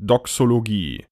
Doxologie.